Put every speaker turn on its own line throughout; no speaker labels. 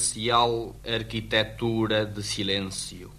Torrencial arquitetura de silêncio.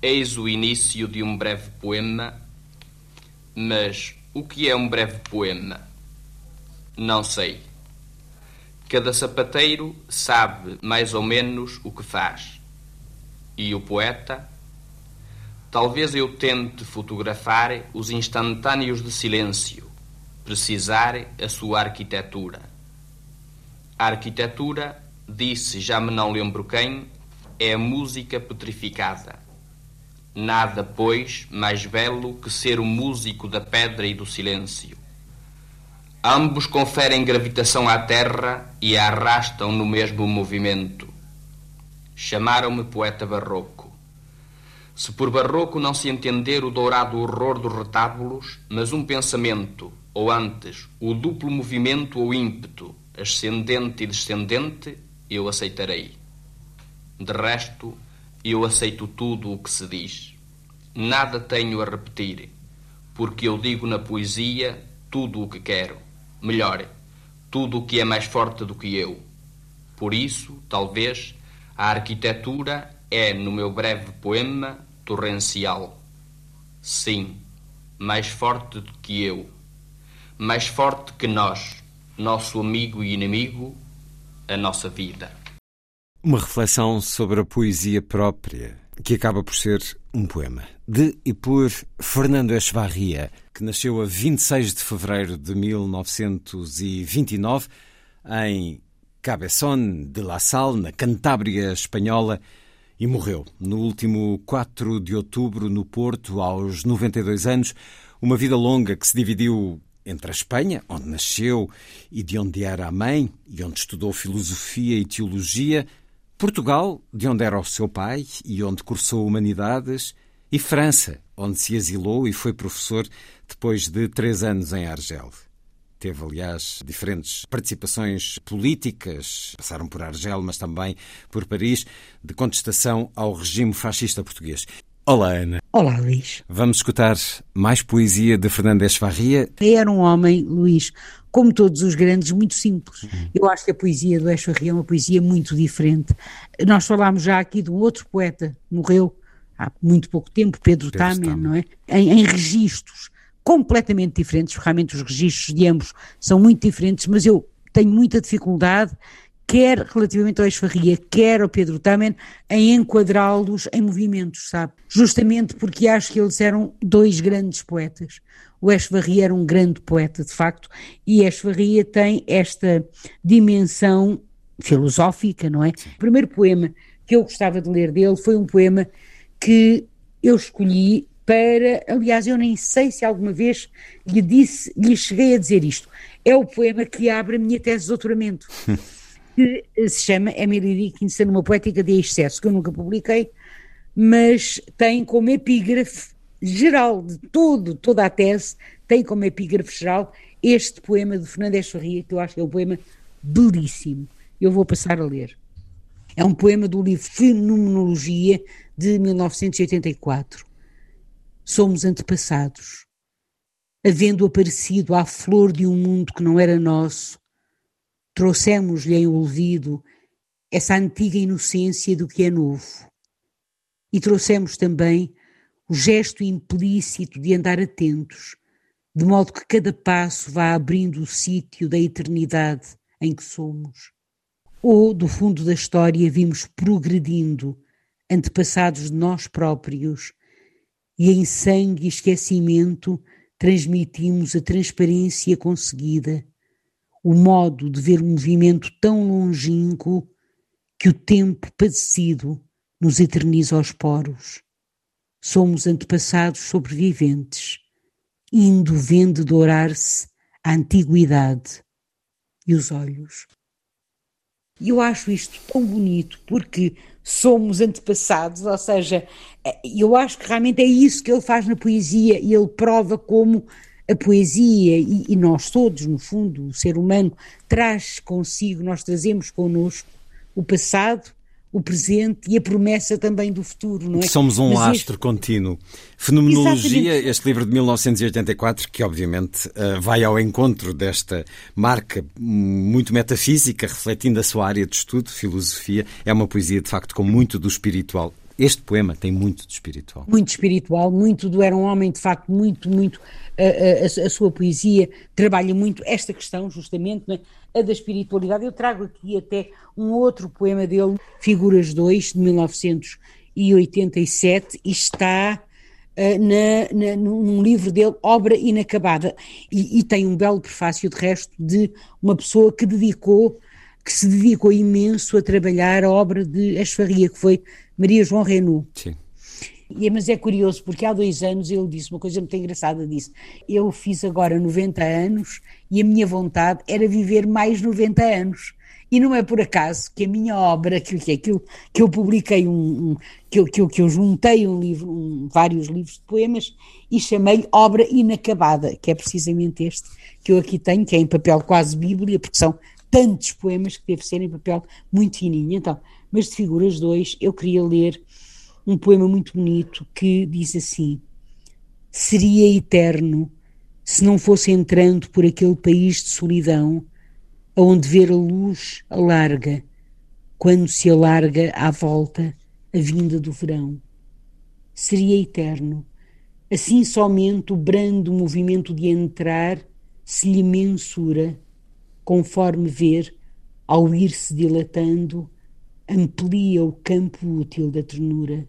Eis o início de um breve poema, mas o que é um breve poema? Não sei. Cada sapateiro sabe mais ou menos o que faz. E o poeta? Talvez eu tente fotografar os instantâneos de silêncio, precisar a sua arquitetura. A arquitetura, disse já me não lembro quem, é a música petrificada. Nada, pois, mais belo que ser o músico da pedra e do silêncio. Ambos conferem gravitação à terra e a arrastam no mesmo movimento. Chamaram-me poeta barroco. Se por barroco não se entender o dourado horror dos retábulos, mas um pensamento, ou antes, o duplo movimento ou ímpeto, ascendente e descendente, eu aceitarei. De resto, eu aceito tudo o que se diz. Nada tenho a repetir, porque eu digo na poesia tudo o que quero. Melhor, tudo o que é mais forte do que eu. Por isso, talvez, a arquitetura é, no meu breve poema, torrencial. Sim, mais forte do que eu. Mais forte que nós nosso amigo e inimigo, a nossa vida.
Uma reflexão sobre a poesia própria, que acaba por ser um poema, de e por Fernando Echevarria, que nasceu a 26 de fevereiro de 1929 em Cabeçon de la Salle, na Cantábria espanhola, e morreu no último 4 de outubro no Porto, aos 92 anos. Uma vida longa que se dividiu entre a Espanha, onde nasceu e de onde era a mãe, e onde estudou filosofia e teologia, Portugal, de onde era o seu pai e onde cursou humanidades, e França, onde se asilou e foi professor depois de três anos em Argel. Teve, aliás, diferentes participações políticas, passaram por Argel, mas também por Paris, de contestação ao regime fascista português. Olá, Ana.
Olá, Luís.
Vamos escutar mais poesia de Fernandes Farria.
Era um homem, Luís, como todos os grandes, muito simples. Uhum. Eu acho que a poesia do Echevarria é uma poesia muito diferente. Nós falámos já aqui de um outro poeta, morreu há muito pouco tempo, Pedro, Pedro Tamen, não é? Em, em registros completamente diferentes, realmente os registros de ambos são muito diferentes, mas eu tenho muita dificuldade quer relativamente ao Echevarria, quer ao Pedro Tamen, em enquadrá-los em movimentos, sabe? Justamente porque acho que eles eram dois grandes poetas. O Echevarria era um grande poeta, de facto, e Echevarria tem esta dimensão filosófica, não é? O primeiro poema que eu gostava de ler dele foi um poema que eu escolhi para, aliás, eu nem sei se alguma vez lhe disse, lhe cheguei a dizer isto. É o poema que abre a minha tese de doutoramento. que se chama Emily Dickinson, uma poética de excesso, que eu nunca publiquei, mas tem como epígrafe geral de todo, toda a tese, tem como epígrafe geral este poema de Fernandes Ferria, que eu acho que é um poema belíssimo. Eu vou passar a ler. É um poema do livro Fenomenologia de 1984. Somos antepassados. Havendo aparecido à flor de um mundo que não era nosso, trouxemos-lhe em olvido essa antiga inocência do que é novo. E trouxemos também o gesto implícito de andar atentos, de modo que cada passo vá abrindo o sítio da eternidade em que somos. Ou, do fundo da história, vimos progredindo, antepassados de nós próprios, e em sangue e esquecimento transmitimos a transparência conseguida, o modo de ver um movimento tão longínquo que o tempo padecido nos eterniza aos poros. Somos antepassados sobreviventes, indo vendo dourar-se a antiguidade e os olhos. E eu acho isto tão bonito porque somos antepassados, ou seja, eh, eu acho que realmente é isso que ele faz na poesia e ele prova como a poesia e, e nós todos, no fundo, o ser humano, traz consigo, nós trazemos connosco o passado, o presente e a promessa também do futuro, não é?
Somos um Mas lastro este... contínuo. Fenomenologia, Exatamente. este livro de 1984, que obviamente eh, vai ao encontro desta marca muito metafísica, refletindo a sua área de estudo, filosofia, é uma poesia de facto com muito do espiritual. Este poema tem muito de espiritual.
Muito espiritual, muito do. Era um homem, de facto, muito, muito. A, a, a sua poesia trabalha muito esta questão, justamente, é? a da espiritualidade. Eu trago aqui até um outro poema dele, Figuras 2, de 1987, e está uh, na, na, num livro dele, Obra Inacabada, e, e, tem um belo prefácio, de resto, de uma pessoa que dedicou, que se dedicou imenso a trabalhar a obra de Esfarria, que foi Maria João Renu.
Sim.
E, mas é curioso, porque há dois anos ele disse uma coisa muito engraçada, disse, eu fiz agora 90 anos e a minha vontade era viver mais 90 anos. E não é por acaso que a minha obra, que, que, que, eu, que eu publiquei, um, um, que, eu, que, eu, que eu juntei um livro, um, vários livros de poemas e chamei-lhe Obra Inacabada, que é precisamente este que eu aqui tenho, que é em papel quase bíblia, porque são tantos poemas que deve ser em papel muito fininho. Então, mas de Figuras 2 eu queria ler um poema muito bonito que diz assim: Seria eterno se não fosse entrando por aquele país de solidão, aonde ver a luz alarga, quando se alarga à volta a vinda do verão. Seria eterno. Assim somente o brando movimento de entrar se lhe mensura, conforme ver, ao ir-se dilatando, amplia o campo útil da ternura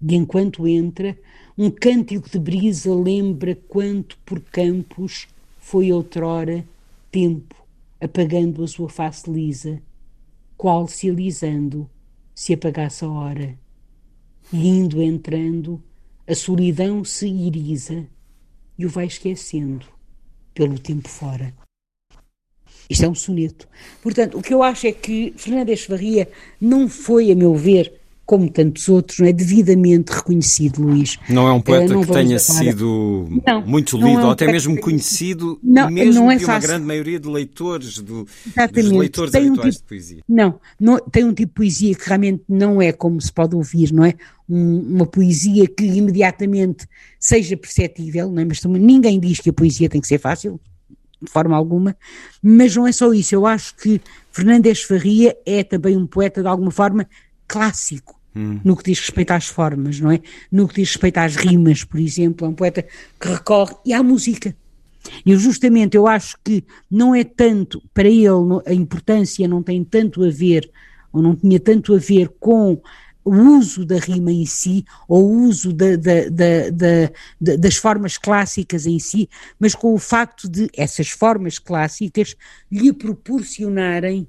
e enquanto entra, um cântico de brisa lembra quanto por campos foi outrora tempo, apagando a sua face lisa, qual se alisando se apagasse a hora. E indo entrando, a solidão se iriza e o vai esquecendo pelo tempo fora. Isto é um soneto. Portanto, o que eu acho é que Fernandes Varria não foi, a meu ver, como tantos outros, não é devidamente reconhecido, Luís.
Não é um poeta uh, que tenha sido não, muito lido, é um ou até mesmo conhecido, não, mesmo não é uma grande maioria de leitores, do, dos leitores tem habituais um tipo, de poesia.
Não, não, tem um tipo de poesia que realmente não é como se pode ouvir, não é? Um, uma poesia que imediatamente seja perceptível, não é? mas também ninguém diz que a poesia tem que ser fácil, de forma alguma, mas não é só isso, eu acho que Fernandes Farria é também um poeta de alguma forma clássico, Hum. no que diz respeito às formas, não é? No que diz respeito às rimas, por exemplo, é um poeta que recorre e à música. E justamente eu acho que não é tanto, para ele, a importância não tem tanto a ver, ou não tinha tanto a ver com o uso da rima em si, ou o uso da, da, da, das formas clássicas em si, mas com o facto de essas formas clássicas lhe proporcionarem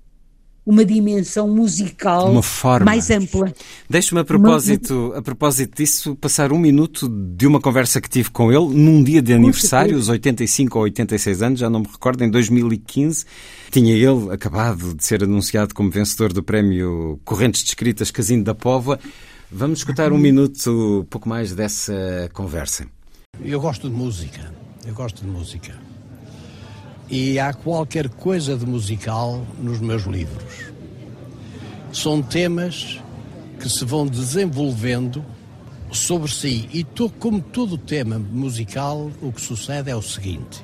uma dimensão musical uma forma. mais ampla.
Deixe-me a propósito, uma... a propósito disso passar um minuto de uma conversa que tive com ele num dia de aniversário, os 85 ou 86 anos, já não me recordo, em 2015. Tinha ele acabado de ser anunciado como vencedor do prémio Correntes de Escritas Casino da Póvoa. Vamos escutar um minuto, pouco mais dessa conversa.
Eu gosto de música. Eu gosto de música e há qualquer coisa de musical nos meus livros. São temas que se vão desenvolvendo sobre si. E to, como todo tema musical, o que sucede é o seguinte: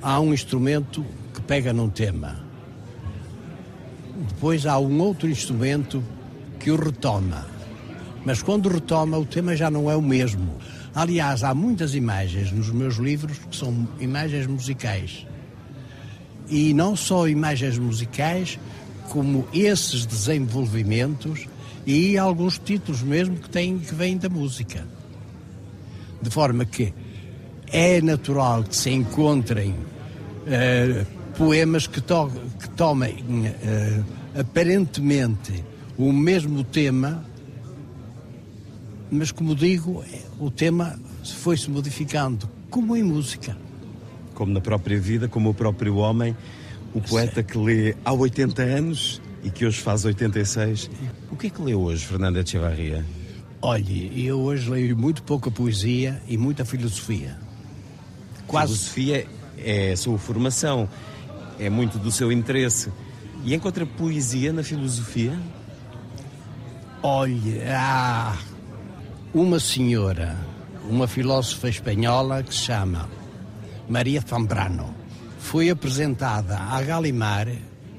há um instrumento que pega num tema, depois há um outro instrumento que o retoma, mas quando retoma o tema já não é o mesmo. Aliás, há muitas imagens nos meus livros que são imagens musicais e não só imagens musicais, como esses desenvolvimentos e alguns títulos mesmo que, têm, que vêm da música. De forma que é natural que se encontrem uh, poemas que, to que tomem uh, aparentemente o mesmo tema, mas como digo, o tema foi-se modificando, como em música.
Como na própria vida, como o próprio homem, o poeta que lê há 80 anos e que hoje faz 86. O que é que lê hoje, Fernanda Echevarria?
Olhe, eu hoje leio muito pouca poesia e muita filosofia.
Quase... Filosofia é a sua formação, é muito do seu interesse. E encontra poesia na filosofia?
Olhe, há uma senhora, uma filósofa espanhola que se chama Maria Zambrano. Foi apresentada a Galimar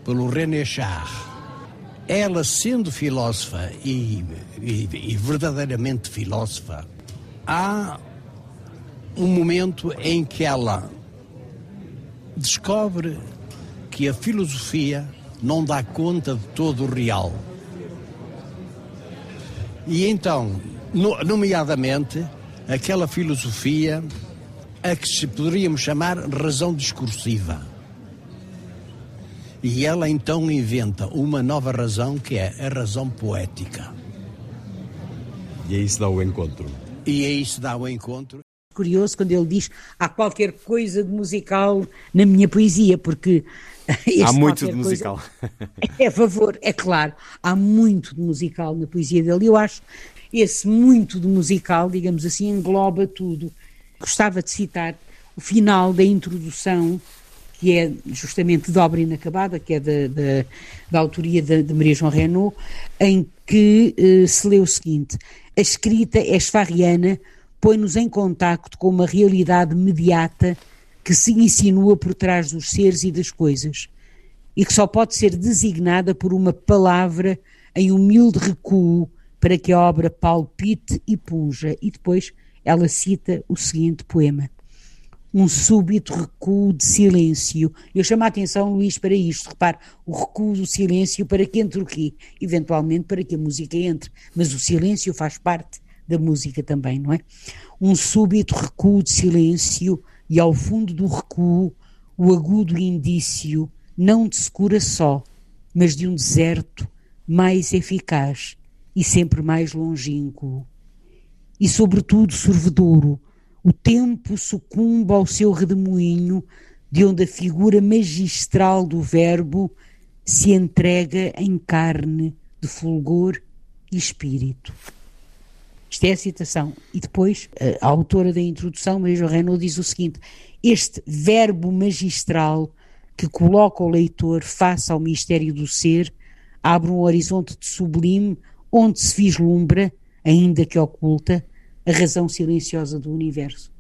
pelo René Char ela sendo filósofa e, e, e, verdadeiramente filósofa, há um momento em que ela descobre que a filosofia não dá conta de todo o real. E então, nomeadamente, aquela filosofia a que se poderíamos chamar razão discursiva e ela então inventa uma nova razão que é a razão poética.
E aí se dá o encontro.
E aí se dá o encontro.
Curioso quando ele diz há qualquer coisa de musical na minha poesia, porque
há muito de musical.
é a favor, é claro, há muito de musical na poesia dele. Eu acho esse muito de musical, digamos assim, engloba tudo. Gostava de citar o final da introdução que é justamente de obra inacabada, que é da, da, da autoria de, de, Maria João Renault, em que eh, se lê o seguinte: a escrita esfarriana põe-nos em contacto com uma realidade mediata que se insinua por trás dos seres e das coisas, e que só pode ser designada por uma palavra em humilde recuo para que a obra palpite e punja. E depois ela cita o seguinte poema um súbito recuo de silêncio. Eu chamo a atenção, Luís, para isto. Repare, o recuo do silêncio para que entre o quê? Eventualmente para que a música entre. Mas o silêncio faz parte da música também, não é? Um súbito recuo de silêncio e ao fundo do recuo o agudo indício não de secura só, mas de um deserto mais eficaz e sempre mais longínquo. E sobretudo sorvedouro, o tempo sucumba ao seu redemoinho, de onde a figura magistral do Verbo se entrega em carne de fulgor e espírito. Isto é a citação. E depois, a autora da introdução, Maria Renault, diz o seguinte: Este verbo magistral que coloca o leitor face ao mistério do ser abre um horizonte de sublime onde se vislumbra, ainda que oculta, a razão silenciosa do universo.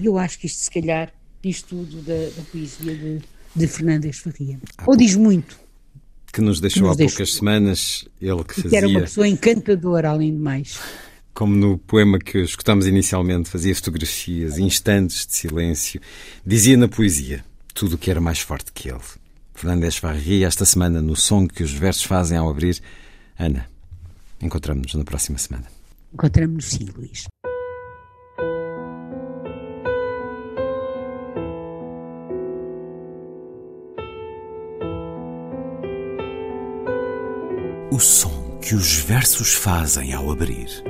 E eu acho que isto, se calhar, diz tudo da, da poesia de, de Fernandes Faria. Ou diz muito.
Que nos deixou que nos há deixou. poucas semanas, ele que fazia...
Que era uma pessoa encantadora, além de mais.
Como no poema que escutámos inicialmente, fazia fotografias, instantes de silêncio, dizia na poesia tudo o que era mais forte que ele. Fernandes Farria, esta semana, no som que os versos fazem ao abrir. Ana, encontramos-nos na próxima semana.
Encontramos-nos sim, Luís.
O som que os versos fazem ao abrir.